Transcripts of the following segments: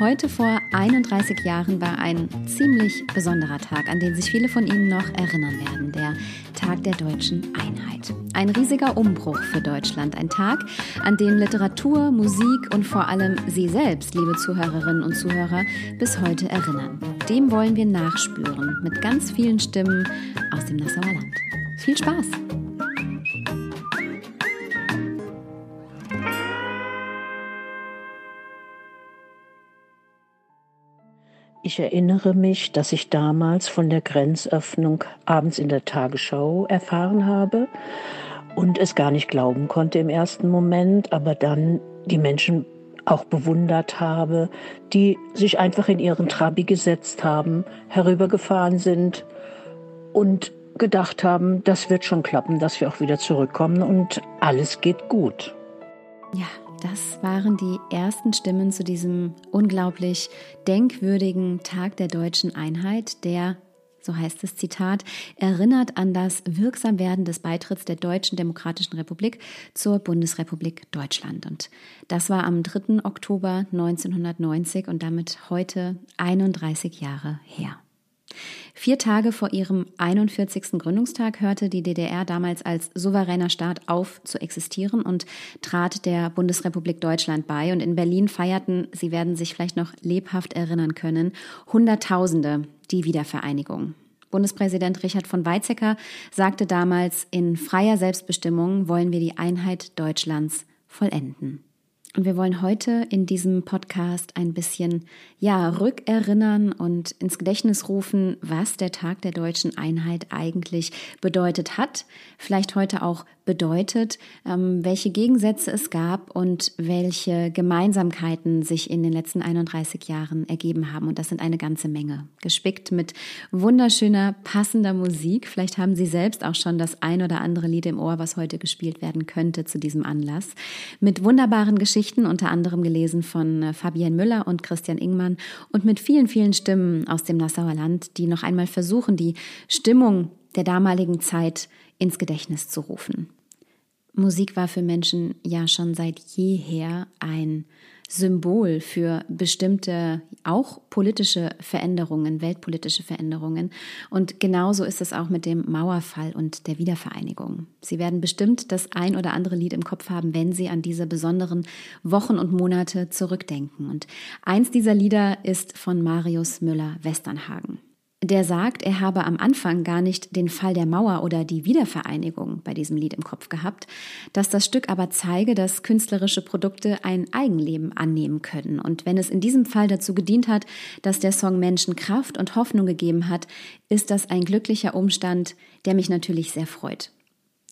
Heute vor 31 Jahren war ein ziemlich besonderer Tag, an den sich viele von Ihnen noch erinnern werden, der Tag der deutschen Einheit. Ein riesiger Umbruch für Deutschland, ein Tag, an den Literatur, Musik und vor allem Sie selbst, liebe Zuhörerinnen und Zuhörer, bis heute erinnern. Dem wollen wir nachspüren mit ganz vielen Stimmen aus dem Nassauer Land. Viel Spaß! Ich erinnere mich, dass ich damals von der Grenzöffnung abends in der Tagesschau erfahren habe und es gar nicht glauben konnte im ersten Moment, aber dann die Menschen auch bewundert habe, die sich einfach in ihren Trabi gesetzt haben, herübergefahren sind und gedacht haben, das wird schon klappen, dass wir auch wieder zurückkommen und alles geht gut. Ja, das waren die ersten Stimmen zu diesem unglaublich denkwürdigen Tag der deutschen Einheit, der so heißt das Zitat, erinnert an das Wirksamwerden des Beitritts der Deutschen Demokratischen Republik zur Bundesrepublik Deutschland. Und das war am 3. Oktober 1990 und damit heute 31 Jahre her. Vier Tage vor ihrem 41. Gründungstag hörte die DDR damals als souveräner Staat auf zu existieren und trat der Bundesrepublik Deutschland bei. Und in Berlin feierten, Sie werden sich vielleicht noch lebhaft erinnern können, Hunderttausende die Wiedervereinigung. Bundespräsident Richard von Weizsäcker sagte damals, in freier Selbstbestimmung wollen wir die Einheit Deutschlands vollenden. Und wir wollen heute in diesem Podcast ein bisschen, ja, rückerinnern und ins Gedächtnis rufen, was der Tag der deutschen Einheit eigentlich bedeutet hat, vielleicht heute auch bedeutet, ähm, welche Gegensätze es gab und welche Gemeinsamkeiten sich in den letzten 31 Jahren ergeben haben. Und das sind eine ganze Menge. Gespickt mit wunderschöner, passender Musik. Vielleicht haben Sie selbst auch schon das ein oder andere Lied im Ohr, was heute gespielt werden könnte zu diesem Anlass. Mit wunderbaren Geschichten, unter anderem gelesen von äh, Fabienne Müller und Christian Ingmann und mit vielen, vielen Stimmen aus dem Nassauer Land, die noch einmal versuchen, die Stimmung der damaligen Zeit ins Gedächtnis zu rufen. Musik war für Menschen ja schon seit jeher ein Symbol für bestimmte, auch politische Veränderungen, weltpolitische Veränderungen. Und genauso ist es auch mit dem Mauerfall und der Wiedervereinigung. Sie werden bestimmt das ein oder andere Lied im Kopf haben, wenn Sie an diese besonderen Wochen und Monate zurückdenken. Und eins dieser Lieder ist von Marius Müller-Westernhagen der sagt, er habe am Anfang gar nicht den Fall der Mauer oder die Wiedervereinigung bei diesem Lied im Kopf gehabt, dass das Stück aber zeige, dass künstlerische Produkte ein Eigenleben annehmen können. Und wenn es in diesem Fall dazu gedient hat, dass der Song Menschen Kraft und Hoffnung gegeben hat, ist das ein glücklicher Umstand, der mich natürlich sehr freut.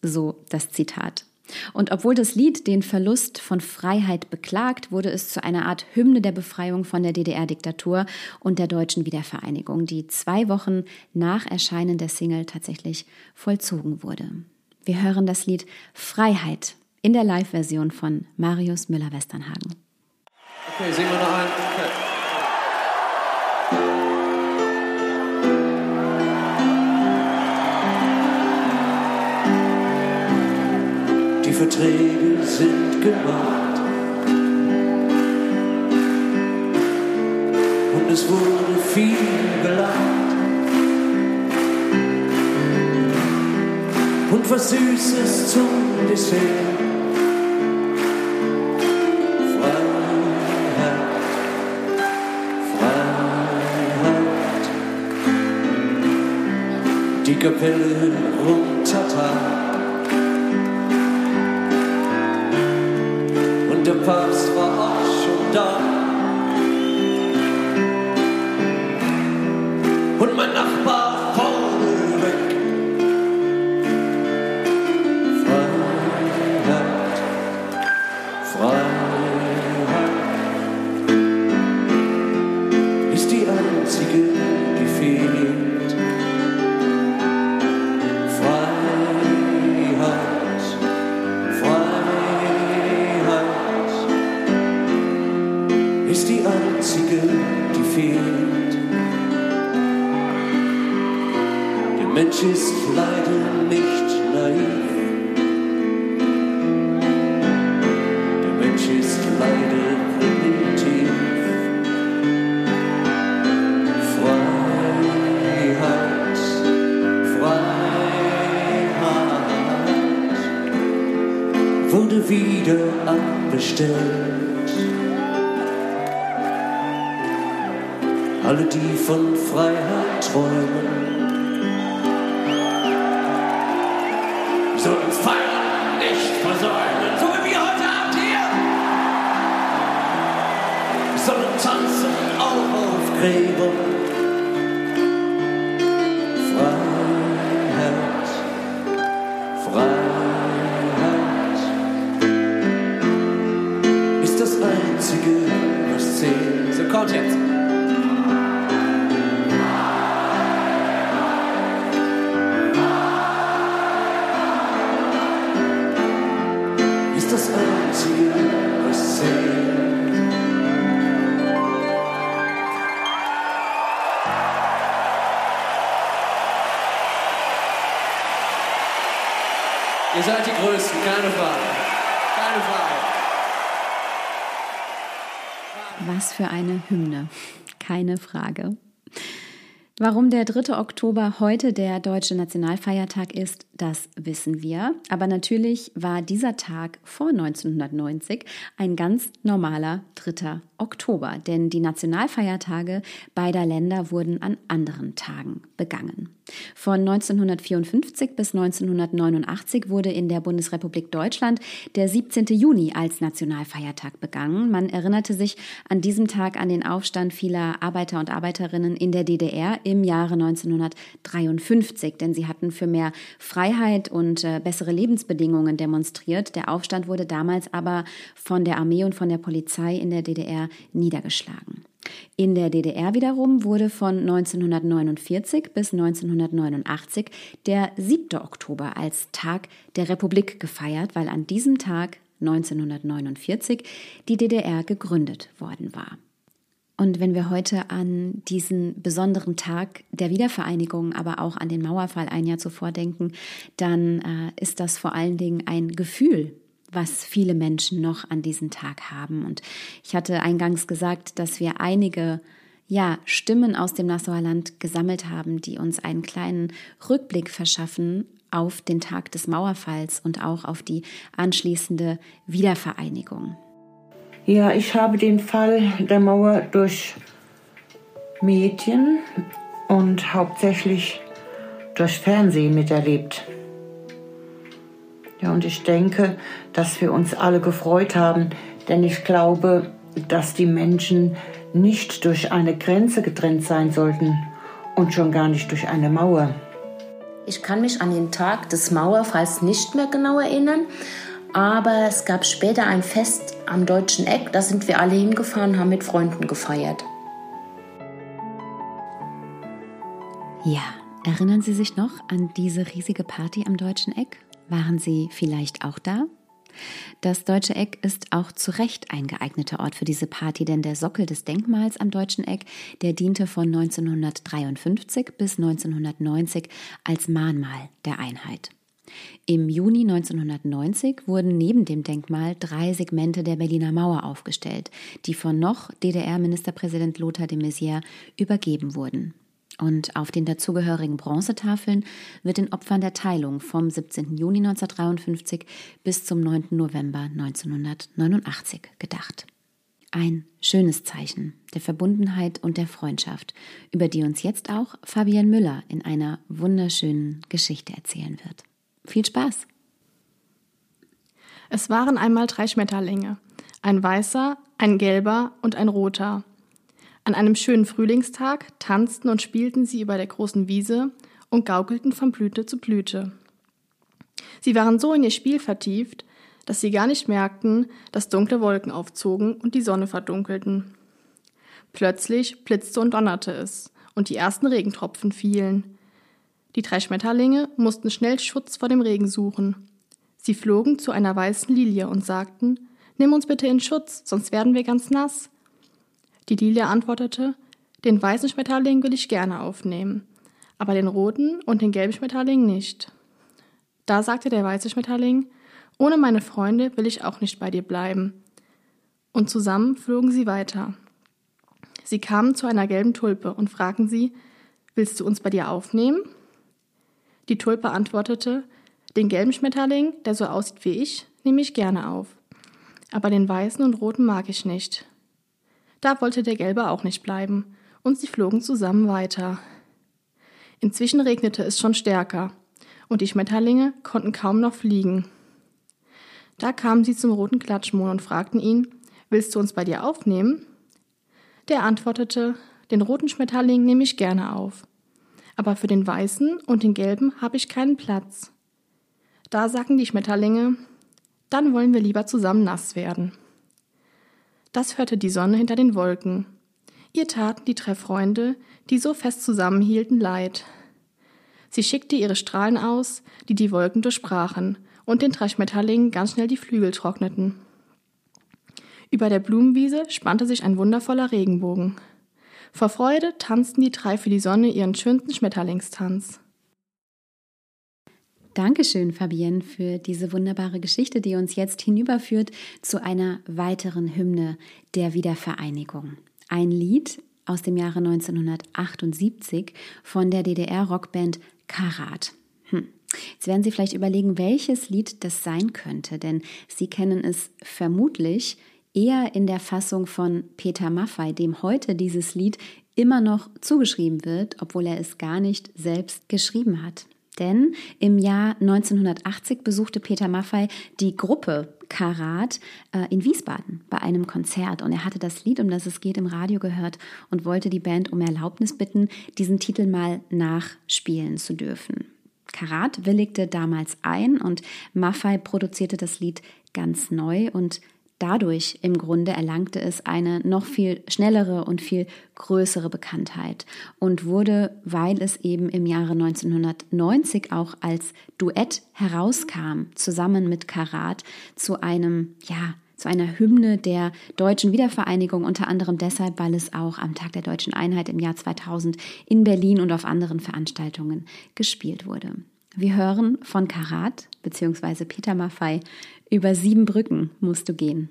So das Zitat. Und obwohl das Lied den Verlust von Freiheit beklagt, wurde es zu einer Art Hymne der Befreiung von der DDR-Diktatur und der deutschen Wiedervereinigung, die zwei Wochen nach Erscheinen der Single tatsächlich vollzogen wurde. Wir hören das Lied Freiheit in der Live-Version von Marius Müller-Westernhagen. Okay, singen wir noch ein. Okay. Verträge sind gemacht. Und es wurde viel gelacht. Und was Süßes zum Dessert. Die Kapelle runtertat. der Papst war abbestellt. Alle, die von Freiheit träumen, sollen feiern, nicht versäumen, so wie wir heute Abend hier. Sollen tanzen auch auf Gräbern. Ihr seid die Größten, keine Frage. Keine Frage. Was für eine Hymne. Keine Frage. Warum der 3. Oktober heute der deutsche Nationalfeiertag ist, das wissen wir. Aber natürlich war dieser Tag vor 1990 ein ganz normaler 3. Oktober, denn die Nationalfeiertage beider Länder wurden an anderen Tagen begangen. Von 1954 bis 1989 wurde in der Bundesrepublik Deutschland der 17. Juni als Nationalfeiertag begangen. Man erinnerte sich an diesem Tag an den Aufstand vieler Arbeiter und Arbeiterinnen in der DDR im Jahre 1953, denn sie hatten für mehr Freiheit und äh, bessere Lebensbedingungen demonstriert. Der Aufstand wurde damals aber von der Armee und von der Polizei in der DDR niedergeschlagen. In der DDR wiederum wurde von 1949 bis 1989 der 7. Oktober als Tag der Republik gefeiert, weil an diesem Tag 1949 die DDR gegründet worden war. Und wenn wir heute an diesen besonderen Tag der Wiedervereinigung, aber auch an den Mauerfall ein Jahr zuvor denken, dann äh, ist das vor allen Dingen ein Gefühl, was viele Menschen noch an diesem Tag haben. Und ich hatte eingangs gesagt, dass wir einige ja, Stimmen aus dem Nassauer Land gesammelt haben, die uns einen kleinen Rückblick verschaffen auf den Tag des Mauerfalls und auch auf die anschließende Wiedervereinigung. Ja, ich habe den Fall der Mauer durch Medien und hauptsächlich durch Fernsehen miterlebt. Ja, und ich denke, dass wir uns alle gefreut haben, denn ich glaube, dass die Menschen nicht durch eine Grenze getrennt sein sollten und schon gar nicht durch eine Mauer. Ich kann mich an den Tag des Mauerfalls nicht mehr genau erinnern, aber es gab später ein Fest am Deutschen Eck, da sind wir alle hingefahren, haben mit Freunden gefeiert. Ja, erinnern Sie sich noch an diese riesige Party am Deutschen Eck? Waren Sie vielleicht auch da? Das Deutsche Eck ist auch zu Recht ein geeigneter Ort für diese Party, denn der Sockel des Denkmals am Deutschen Eck, der diente von 1953 bis 1990 als Mahnmal der Einheit. Im Juni 1990 wurden neben dem Denkmal drei Segmente der Berliner Mauer aufgestellt, die von noch DDR-Ministerpräsident Lothar de Maizière übergeben wurden. Und auf den dazugehörigen Bronzetafeln wird den Opfern der Teilung vom 17. Juni 1953 bis zum 9. November 1989 gedacht. Ein schönes Zeichen der Verbundenheit und der Freundschaft, über die uns jetzt auch Fabian Müller in einer wunderschönen Geschichte erzählen wird. Viel Spaß! Es waren einmal drei Schmetterlinge, ein weißer, ein gelber und ein roter. An einem schönen Frühlingstag tanzten und spielten sie über der großen Wiese und gaukelten von Blüte zu Blüte. Sie waren so in ihr Spiel vertieft, dass sie gar nicht merkten, dass dunkle Wolken aufzogen und die Sonne verdunkelten. Plötzlich blitzte und donnerte es, und die ersten Regentropfen fielen. Die drei Schmetterlinge mussten schnell Schutz vor dem Regen suchen. Sie flogen zu einer weißen Lilie und sagten, Nimm uns bitte in Schutz, sonst werden wir ganz nass. Die Lilie antwortete, Den weißen Schmetterling will ich gerne aufnehmen, aber den roten und den gelben Schmetterling nicht. Da sagte der weiße Schmetterling, Ohne meine Freunde will ich auch nicht bei dir bleiben. Und zusammen flogen sie weiter. Sie kamen zu einer gelben Tulpe und fragten sie, Willst du uns bei dir aufnehmen? Die Tulpe antwortete, den gelben Schmetterling, der so aussieht wie ich, nehme ich gerne auf. Aber den weißen und roten mag ich nicht. Da wollte der gelbe auch nicht bleiben, und sie flogen zusammen weiter. Inzwischen regnete es schon stärker, und die Schmetterlinge konnten kaum noch fliegen. Da kamen sie zum roten Klatschmohn und fragten ihn, Willst du uns bei dir aufnehmen? Der antwortete, Den roten Schmetterling nehme ich gerne auf, aber für den weißen und den gelben habe ich keinen Platz. Da sagten die Schmetterlinge, Dann wollen wir lieber zusammen nass werden. Das hörte die Sonne hinter den Wolken. Ihr taten die drei Freunde, die so fest zusammenhielten, leid. Sie schickte ihre Strahlen aus, die die Wolken durchbrachen und den drei Schmetterlingen ganz schnell die Flügel trockneten. Über der Blumenwiese spannte sich ein wundervoller Regenbogen. Vor Freude tanzten die drei für die Sonne ihren schönsten Schmetterlingstanz. Dankeschön, Fabienne, für diese wunderbare Geschichte, die uns jetzt hinüberführt zu einer weiteren Hymne der Wiedervereinigung. Ein Lied aus dem Jahre 1978 von der DDR-Rockband Karat. Hm. Jetzt werden Sie vielleicht überlegen, welches Lied das sein könnte, denn Sie kennen es vermutlich eher in der Fassung von Peter Maffay, dem heute dieses Lied immer noch zugeschrieben wird, obwohl er es gar nicht selbst geschrieben hat. Denn im Jahr 1980 besuchte Peter Maffay die Gruppe Karat äh, in Wiesbaden bei einem Konzert und er hatte das Lied, um das es geht, im Radio gehört und wollte die Band um Erlaubnis bitten, diesen Titel mal nachspielen zu dürfen. Karat willigte damals ein und Maffay produzierte das Lied ganz neu und Dadurch im Grunde erlangte es eine noch viel schnellere und viel größere Bekanntheit und wurde, weil es eben im Jahre 1990 auch als Duett herauskam, zusammen mit Karat, zu einem, ja, zu einer Hymne der deutschen Wiedervereinigung, unter anderem deshalb, weil es auch am Tag der deutschen Einheit im Jahr 2000 in Berlin und auf anderen Veranstaltungen gespielt wurde. Wir hören von Karat bzw. Peter Maffei über sieben Brücken musst du gehen.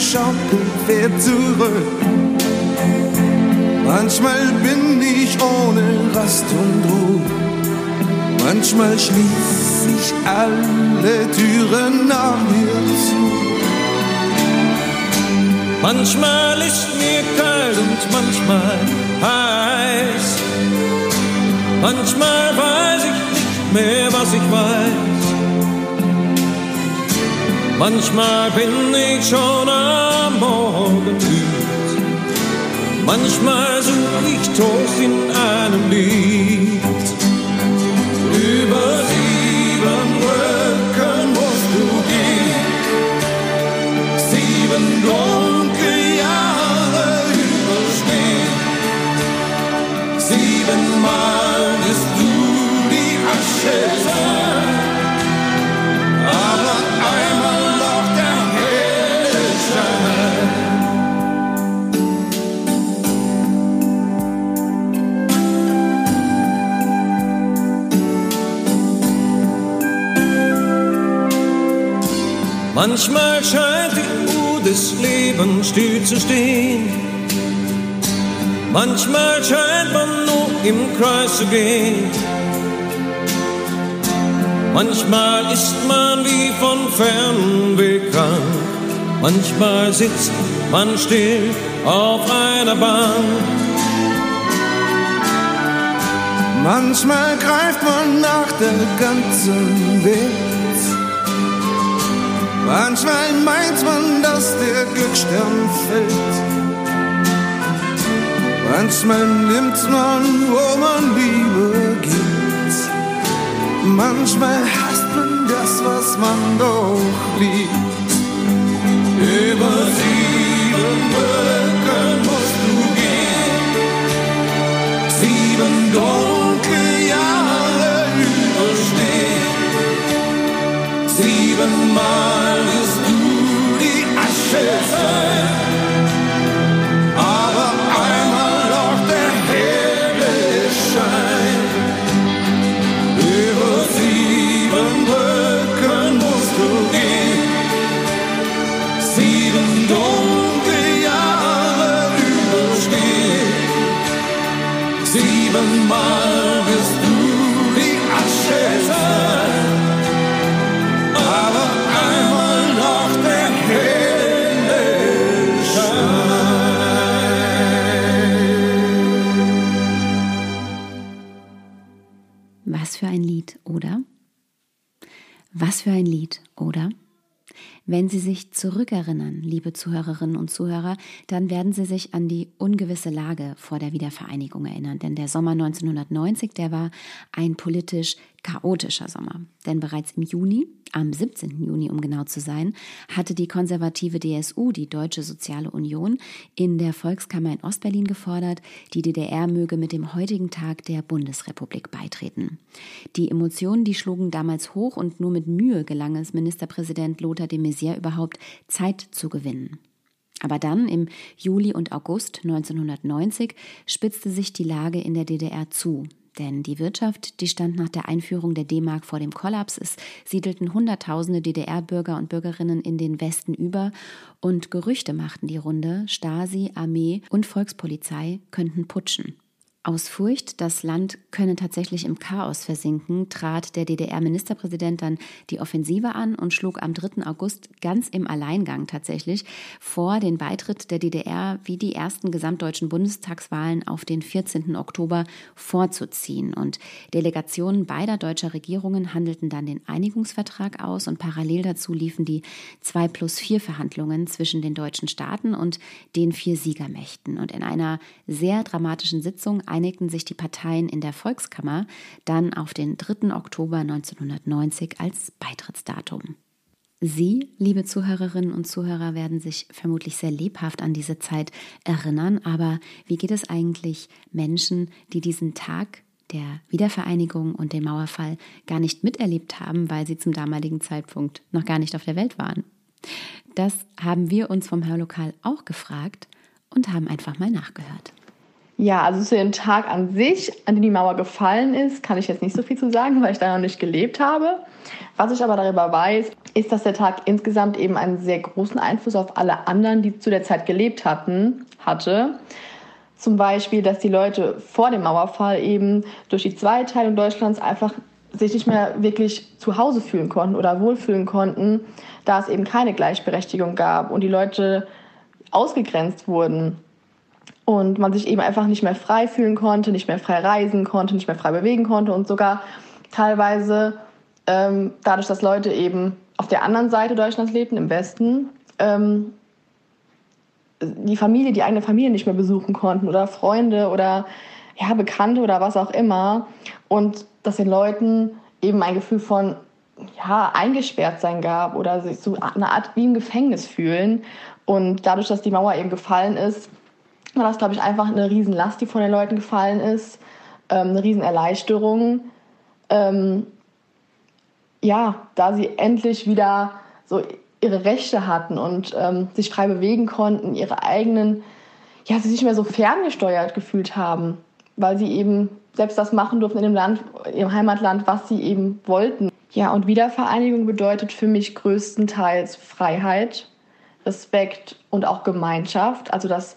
Mein Schaukelpferd zurück. Manchmal bin ich ohne Rast und Ruhe. Manchmal schließe ich alle Türen nach mir zu. Manchmal ist mir kalt und manchmal heiß. Manchmal weiß ich mehr, was ich weiß. Manchmal bin ich schon am Morgen müde. Manchmal such ich Trost in einem Lied. Manchmal scheint die Uhr des Lebens still zu stehen. Manchmal scheint man nur im Kreis zu gehen. Manchmal ist man wie von fern bekannt, manchmal sitzt man still auf einer Bank. Manchmal greift man nach der ganzen Welt. Manchmal meint man, dass der Glücksstern fällt. Manchmal nimmt man, wo man Liebe gibt. Manchmal hasst man das, was man doch liebt. Über sieben Brücken musst du gehen. Sieben dunkle Jahre überstehen. Sieben Mal für Wenn Sie sich zurückerinnern, liebe Zuhörerinnen und Zuhörer, dann werden Sie sich an die ungewisse Lage vor der Wiedervereinigung erinnern. Denn der Sommer 1990, der war ein politisch chaotischer Sommer. Denn bereits im Juni, am 17. Juni um genau zu sein, hatte die konservative DSU, die Deutsche Soziale Union, in der Volkskammer in Ostberlin gefordert, die DDR möge mit dem heutigen Tag der Bundesrepublik beitreten. Die Emotionen, die schlugen damals hoch und nur mit Mühe gelang es Ministerpräsident Lothar de Maizière überhaupt Zeit zu gewinnen. Aber dann, im Juli und August 1990, spitzte sich die Lage in der DDR zu. Denn die Wirtschaft, die stand nach der Einführung der D-Mark vor dem Kollaps. Es siedelten Hunderttausende DDR-Bürger und Bürgerinnen in den Westen über und Gerüchte machten die Runde, Stasi, Armee und Volkspolizei könnten putschen. Aus Furcht, das Land könne tatsächlich im Chaos versinken, trat der DDR-Ministerpräsident dann die Offensive an und schlug am 3. August ganz im Alleingang tatsächlich vor, den Beitritt der DDR wie die ersten gesamtdeutschen Bundestagswahlen auf den 14. Oktober vorzuziehen. Und Delegationen beider deutscher Regierungen handelten dann den Einigungsvertrag aus und parallel dazu liefen die 2 plus 4 Verhandlungen zwischen den deutschen Staaten und den vier Siegermächten. Und in einer sehr dramatischen Sitzung einigten sich die Parteien in der Volkskammer dann auf den 3. Oktober 1990 als Beitrittsdatum. Sie, liebe Zuhörerinnen und Zuhörer, werden sich vermutlich sehr lebhaft an diese Zeit erinnern, aber wie geht es eigentlich Menschen, die diesen Tag der Wiedervereinigung und den Mauerfall gar nicht miterlebt haben, weil sie zum damaligen Zeitpunkt noch gar nicht auf der Welt waren? Das haben wir uns vom Hörlokal auch gefragt und haben einfach mal nachgehört. Ja, also zu dem Tag an sich, an dem die Mauer gefallen ist, kann ich jetzt nicht so viel zu sagen, weil ich da noch nicht gelebt habe. Was ich aber darüber weiß, ist, dass der Tag insgesamt eben einen sehr großen Einfluss auf alle anderen, die zu der Zeit gelebt hatten, hatte. Zum Beispiel, dass die Leute vor dem Mauerfall eben durch die Zweiteilung Deutschlands einfach sich nicht mehr wirklich zu Hause fühlen konnten oder wohlfühlen konnten, da es eben keine Gleichberechtigung gab und die Leute ausgegrenzt wurden und man sich eben einfach nicht mehr frei fühlen konnte, nicht mehr frei reisen konnte, nicht mehr frei bewegen konnte und sogar teilweise ähm, dadurch, dass Leute eben auf der anderen Seite Deutschlands lebten, im Westen, ähm, die Familie, die eigene Familie nicht mehr besuchen konnten oder Freunde oder ja, Bekannte oder was auch immer. Und dass den Leuten eben ein Gefühl von ja, eingesperrt sein gab oder sich so eine Art wie im Gefängnis fühlen. Und dadurch, dass die Mauer eben gefallen ist, war das, glaube ich, einfach eine Riesenlast, die von den Leuten gefallen ist, ähm, eine Riesenerleichterung. Ähm, ja, da sie endlich wieder so ihre Rechte hatten und ähm, sich frei bewegen konnten, ihre eigenen, ja, sie sich nicht mehr so ferngesteuert gefühlt haben, weil sie eben selbst das machen durften in dem Land, ihrem Heimatland, was sie eben wollten. Ja, und Wiedervereinigung bedeutet für mich größtenteils Freiheit, Respekt und auch Gemeinschaft, also dass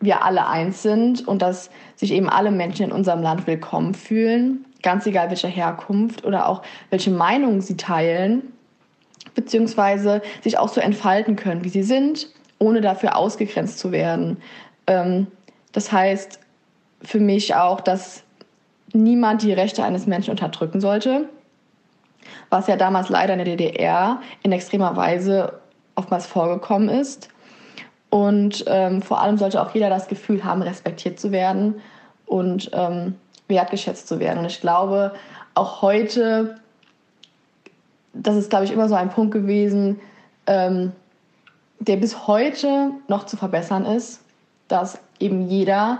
wir alle eins sind und dass sich eben alle Menschen in unserem Land willkommen fühlen, ganz egal welcher Herkunft oder auch welche Meinungen sie teilen, beziehungsweise sich auch so entfalten können, wie sie sind, ohne dafür ausgegrenzt zu werden. Ähm, das heißt für mich auch, dass niemand die Rechte eines Menschen unterdrücken sollte, was ja damals leider in der DDR in extremer Weise oftmals vorgekommen ist. Und ähm, vor allem sollte auch jeder das Gefühl haben, respektiert zu werden und ähm, wertgeschätzt zu werden. Und ich glaube, auch heute, das ist, glaube ich, immer so ein Punkt gewesen, ähm, der bis heute noch zu verbessern ist, dass eben jeder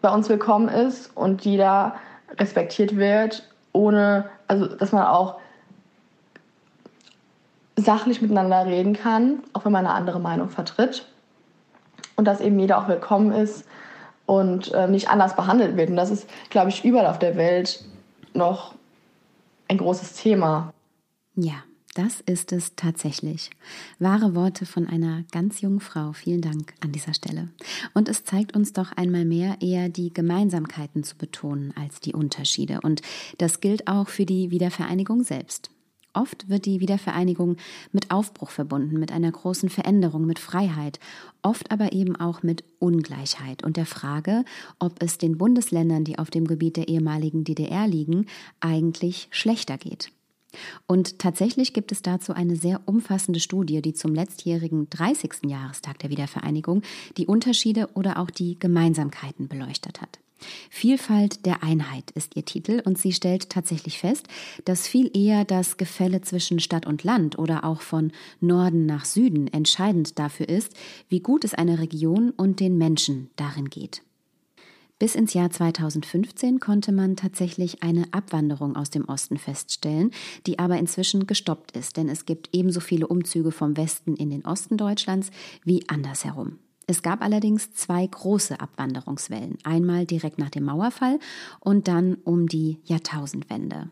bei uns willkommen ist und jeder respektiert wird, ohne, also dass man auch sachlich miteinander reden kann, auch wenn man eine andere Meinung vertritt. Und dass eben jeder auch willkommen ist und äh, nicht anders behandelt wird. Und das ist, glaube ich, überall auf der Welt noch ein großes Thema. Ja, das ist es tatsächlich. Wahre Worte von einer ganz jungen Frau. Vielen Dank an dieser Stelle. Und es zeigt uns doch einmal mehr eher die Gemeinsamkeiten zu betonen als die Unterschiede. Und das gilt auch für die Wiedervereinigung selbst. Oft wird die Wiedervereinigung mit Aufbruch verbunden, mit einer großen Veränderung, mit Freiheit, oft aber eben auch mit Ungleichheit und der Frage, ob es den Bundesländern, die auf dem Gebiet der ehemaligen DDR liegen, eigentlich schlechter geht. Und tatsächlich gibt es dazu eine sehr umfassende Studie, die zum letztjährigen 30. Jahrestag der Wiedervereinigung die Unterschiede oder auch die Gemeinsamkeiten beleuchtet hat. Vielfalt der Einheit ist ihr Titel und sie stellt tatsächlich fest, dass viel eher das Gefälle zwischen Stadt und Land oder auch von Norden nach Süden entscheidend dafür ist, wie gut es einer Region und den Menschen darin geht. Bis ins Jahr 2015 konnte man tatsächlich eine Abwanderung aus dem Osten feststellen, die aber inzwischen gestoppt ist, denn es gibt ebenso viele Umzüge vom Westen in den Osten Deutschlands wie andersherum. Es gab allerdings zwei große Abwanderungswellen, einmal direkt nach dem Mauerfall und dann um die Jahrtausendwende.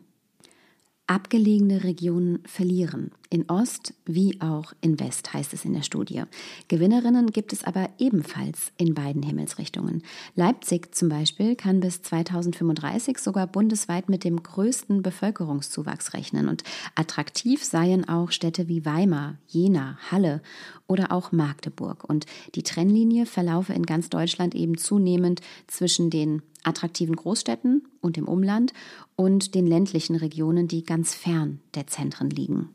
Abgelegene Regionen verlieren. In Ost wie auch in West heißt es in der Studie. Gewinnerinnen gibt es aber ebenfalls in beiden Himmelsrichtungen. Leipzig zum Beispiel kann bis 2035 sogar bundesweit mit dem größten Bevölkerungszuwachs rechnen. Und attraktiv seien auch Städte wie Weimar, Jena, Halle oder auch Magdeburg. Und die Trennlinie verlaufe in ganz Deutschland eben zunehmend zwischen den attraktiven Großstädten und dem Umland und den ländlichen Regionen, die ganz fern der Zentren liegen.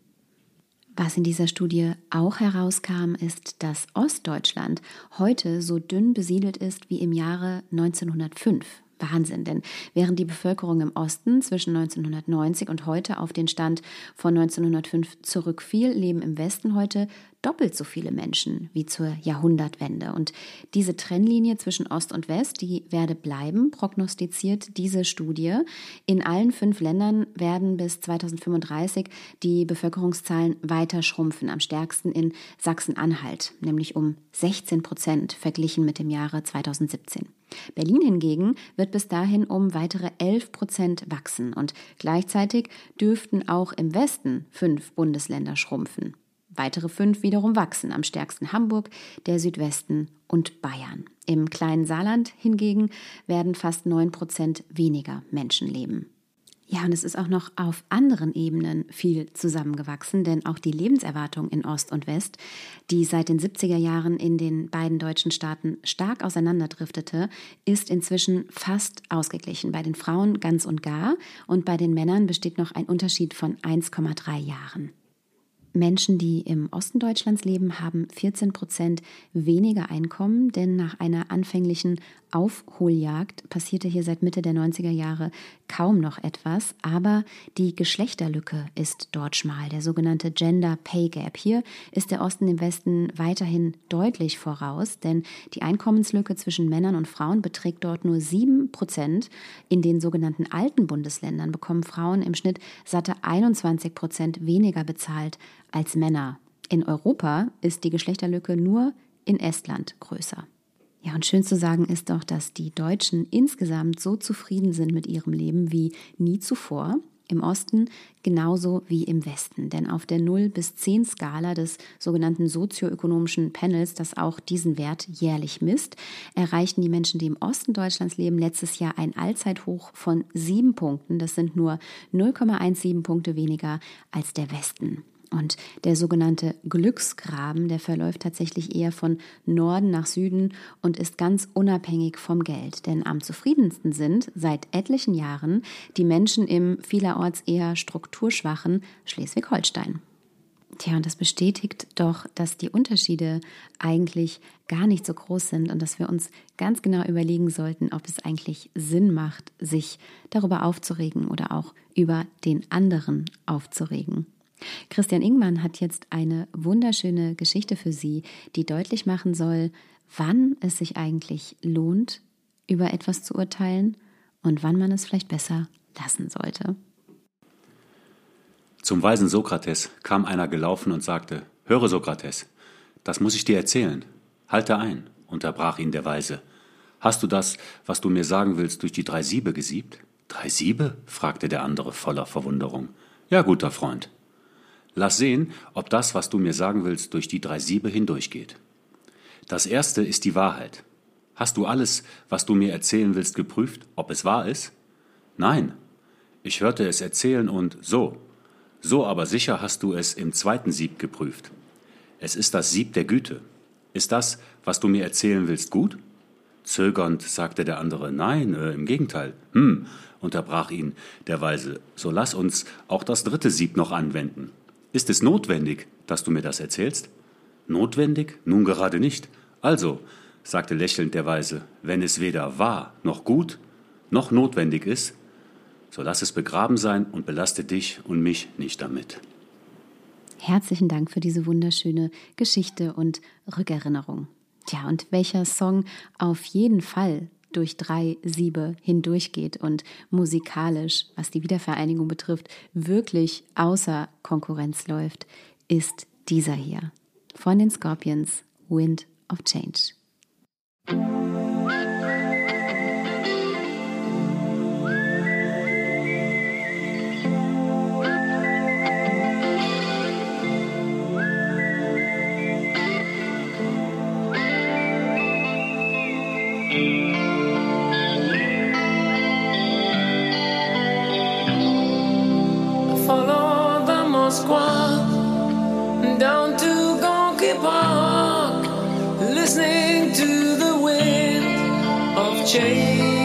Was in dieser Studie auch herauskam, ist, dass Ostdeutschland heute so dünn besiedelt ist wie im Jahre 1905. Wahnsinn, denn während die Bevölkerung im Osten zwischen 1990 und heute auf den Stand von 1905 zurückfiel, leben im Westen heute doppelt so viele Menschen wie zur Jahrhundertwende. Und diese Trennlinie zwischen Ost und West, die werde bleiben, prognostiziert diese Studie. In allen fünf Ländern werden bis 2035 die Bevölkerungszahlen weiter schrumpfen, am stärksten in Sachsen-Anhalt, nämlich um 16 Prozent verglichen mit dem Jahre 2017. Berlin hingegen wird bis dahin um weitere 11 Prozent wachsen und gleichzeitig dürften auch im Westen fünf Bundesländer schrumpfen. Weitere fünf wiederum wachsen, am stärksten Hamburg, der Südwesten und Bayern. Im kleinen Saarland hingegen werden fast neun Prozent weniger Menschen leben. Ja, und es ist auch noch auf anderen Ebenen viel zusammengewachsen, denn auch die Lebenserwartung in Ost und West, die seit den 70er Jahren in den beiden deutschen Staaten stark auseinanderdriftete, ist inzwischen fast ausgeglichen. Bei den Frauen ganz und gar und bei den Männern besteht noch ein Unterschied von 1,3 Jahren. Menschen, die im Osten Deutschlands leben, haben 14 Prozent weniger Einkommen, denn nach einer anfänglichen Aufholjagd passierte hier seit Mitte der 90er Jahre kaum noch etwas, aber die Geschlechterlücke ist dort schmal, der sogenannte Gender Pay Gap. Hier ist der Osten dem Westen weiterhin deutlich voraus, denn die Einkommenslücke zwischen Männern und Frauen beträgt dort nur 7 Prozent. In den sogenannten alten Bundesländern bekommen Frauen im Schnitt satte 21 Prozent weniger bezahlt als Männer. In Europa ist die Geschlechterlücke nur in Estland größer. Ja, und schön zu sagen ist doch, dass die Deutschen insgesamt so zufrieden sind mit ihrem Leben wie nie zuvor. Im Osten genauso wie im Westen. Denn auf der 0 bis 10 Skala des sogenannten sozioökonomischen Panels, das auch diesen Wert jährlich misst, erreichten die Menschen, die im Osten Deutschlands leben, letztes Jahr ein Allzeithoch von sieben Punkten. Das sind nur 0,17 Punkte weniger als der Westen. Und der sogenannte Glücksgraben, der verläuft tatsächlich eher von Norden nach Süden und ist ganz unabhängig vom Geld. Denn am zufriedensten sind seit etlichen Jahren die Menschen im vielerorts eher strukturschwachen Schleswig-Holstein. Tja, und das bestätigt doch, dass die Unterschiede eigentlich gar nicht so groß sind und dass wir uns ganz genau überlegen sollten, ob es eigentlich Sinn macht, sich darüber aufzuregen oder auch über den anderen aufzuregen. Christian Ingmann hat jetzt eine wunderschöne Geschichte für Sie, die deutlich machen soll, wann es sich eigentlich lohnt, über etwas zu urteilen und wann man es vielleicht besser lassen sollte. Zum weisen Sokrates kam einer gelaufen und sagte, Höre Sokrates, das muss ich dir erzählen. Halte ein, unterbrach ihn der Weise. Hast du das, was du mir sagen willst, durch die drei Siebe gesiebt? Drei Siebe? fragte der andere voller Verwunderung. Ja, guter Freund. Lass sehen, ob das, was du mir sagen willst, durch die drei Siebe hindurchgeht. Das erste ist die Wahrheit. Hast du alles, was du mir erzählen willst, geprüft, ob es wahr ist? Nein. Ich hörte es erzählen und so, so aber sicher hast du es im zweiten Sieb geprüft. Es ist das Sieb der Güte. Ist das, was du mir erzählen willst, gut? Zögernd sagte der andere, nein, äh, im Gegenteil. Hm, unterbrach ihn der Weise, so lass uns auch das dritte Sieb noch anwenden. Ist es notwendig, dass du mir das erzählst? Notwendig? Nun gerade nicht. Also, sagte lächelnd der Weise, wenn es weder wahr noch gut noch notwendig ist, so lass es begraben sein und belaste dich und mich nicht damit. Herzlichen Dank für diese wunderschöne Geschichte und Rückerinnerung. Tja, und welcher Song auf jeden Fall durch drei Siebe hindurchgeht und musikalisch, was die Wiedervereinigung betrifft, wirklich außer Konkurrenz läuft, ist dieser hier von den Scorpions Wind of Change. Change.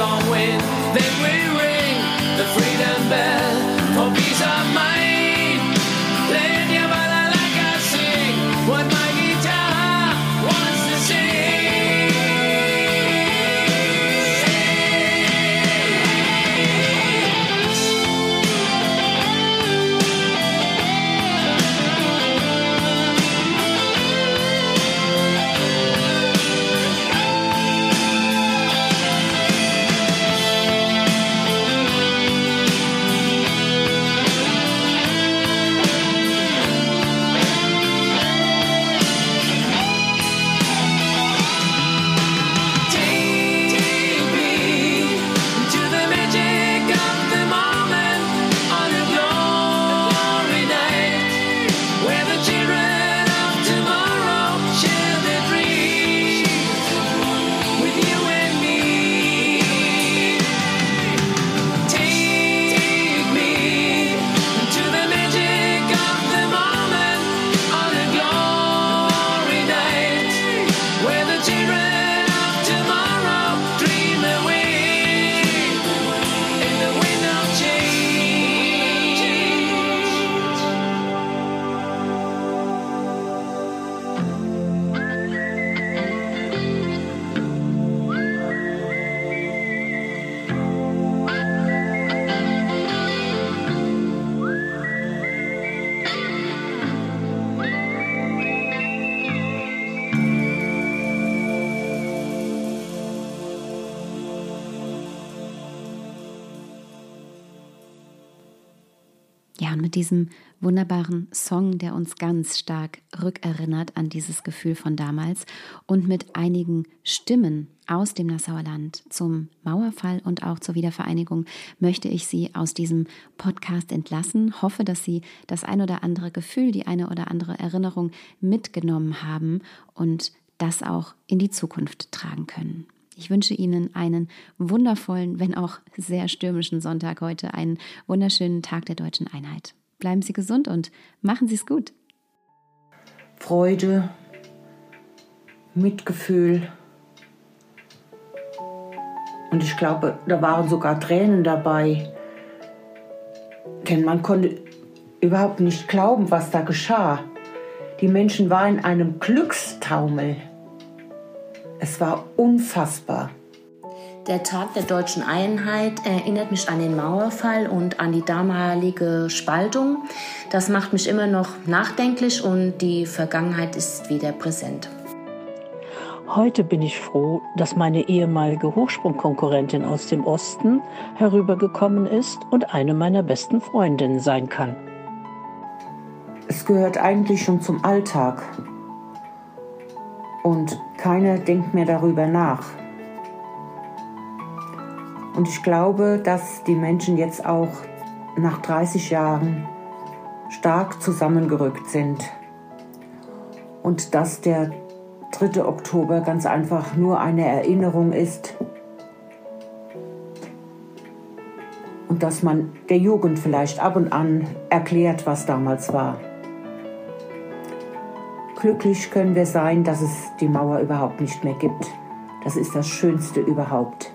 long wind. Diesem wunderbaren Song, der uns ganz stark rückerinnert an dieses Gefühl von damals und mit einigen Stimmen aus dem Nassauer Land zum Mauerfall und auch zur Wiedervereinigung möchte ich Sie aus diesem Podcast entlassen. Hoffe, dass Sie das ein oder andere Gefühl, die eine oder andere Erinnerung mitgenommen haben und das auch in die Zukunft tragen können. Ich wünsche Ihnen einen wundervollen, wenn auch sehr stürmischen Sonntag heute, einen wunderschönen Tag der deutschen Einheit. Bleiben Sie gesund und machen Sie es gut. Freude, Mitgefühl. Und ich glaube, da waren sogar Tränen dabei. Denn man konnte überhaupt nicht glauben, was da geschah. Die Menschen waren in einem Glückstaumel. Es war unfassbar. Der Tag der deutschen Einheit erinnert mich an den Mauerfall und an die damalige Spaltung. Das macht mich immer noch nachdenklich und die Vergangenheit ist wieder präsent. Heute bin ich froh, dass meine ehemalige Hochsprungkonkurrentin aus dem Osten herübergekommen ist und eine meiner besten Freundinnen sein kann. Es gehört eigentlich schon zum Alltag und keiner denkt mehr darüber nach. Und ich glaube, dass die Menschen jetzt auch nach 30 Jahren stark zusammengerückt sind und dass der 3. Oktober ganz einfach nur eine Erinnerung ist und dass man der Jugend vielleicht ab und an erklärt, was damals war. Glücklich können wir sein, dass es die Mauer überhaupt nicht mehr gibt. Das ist das Schönste überhaupt.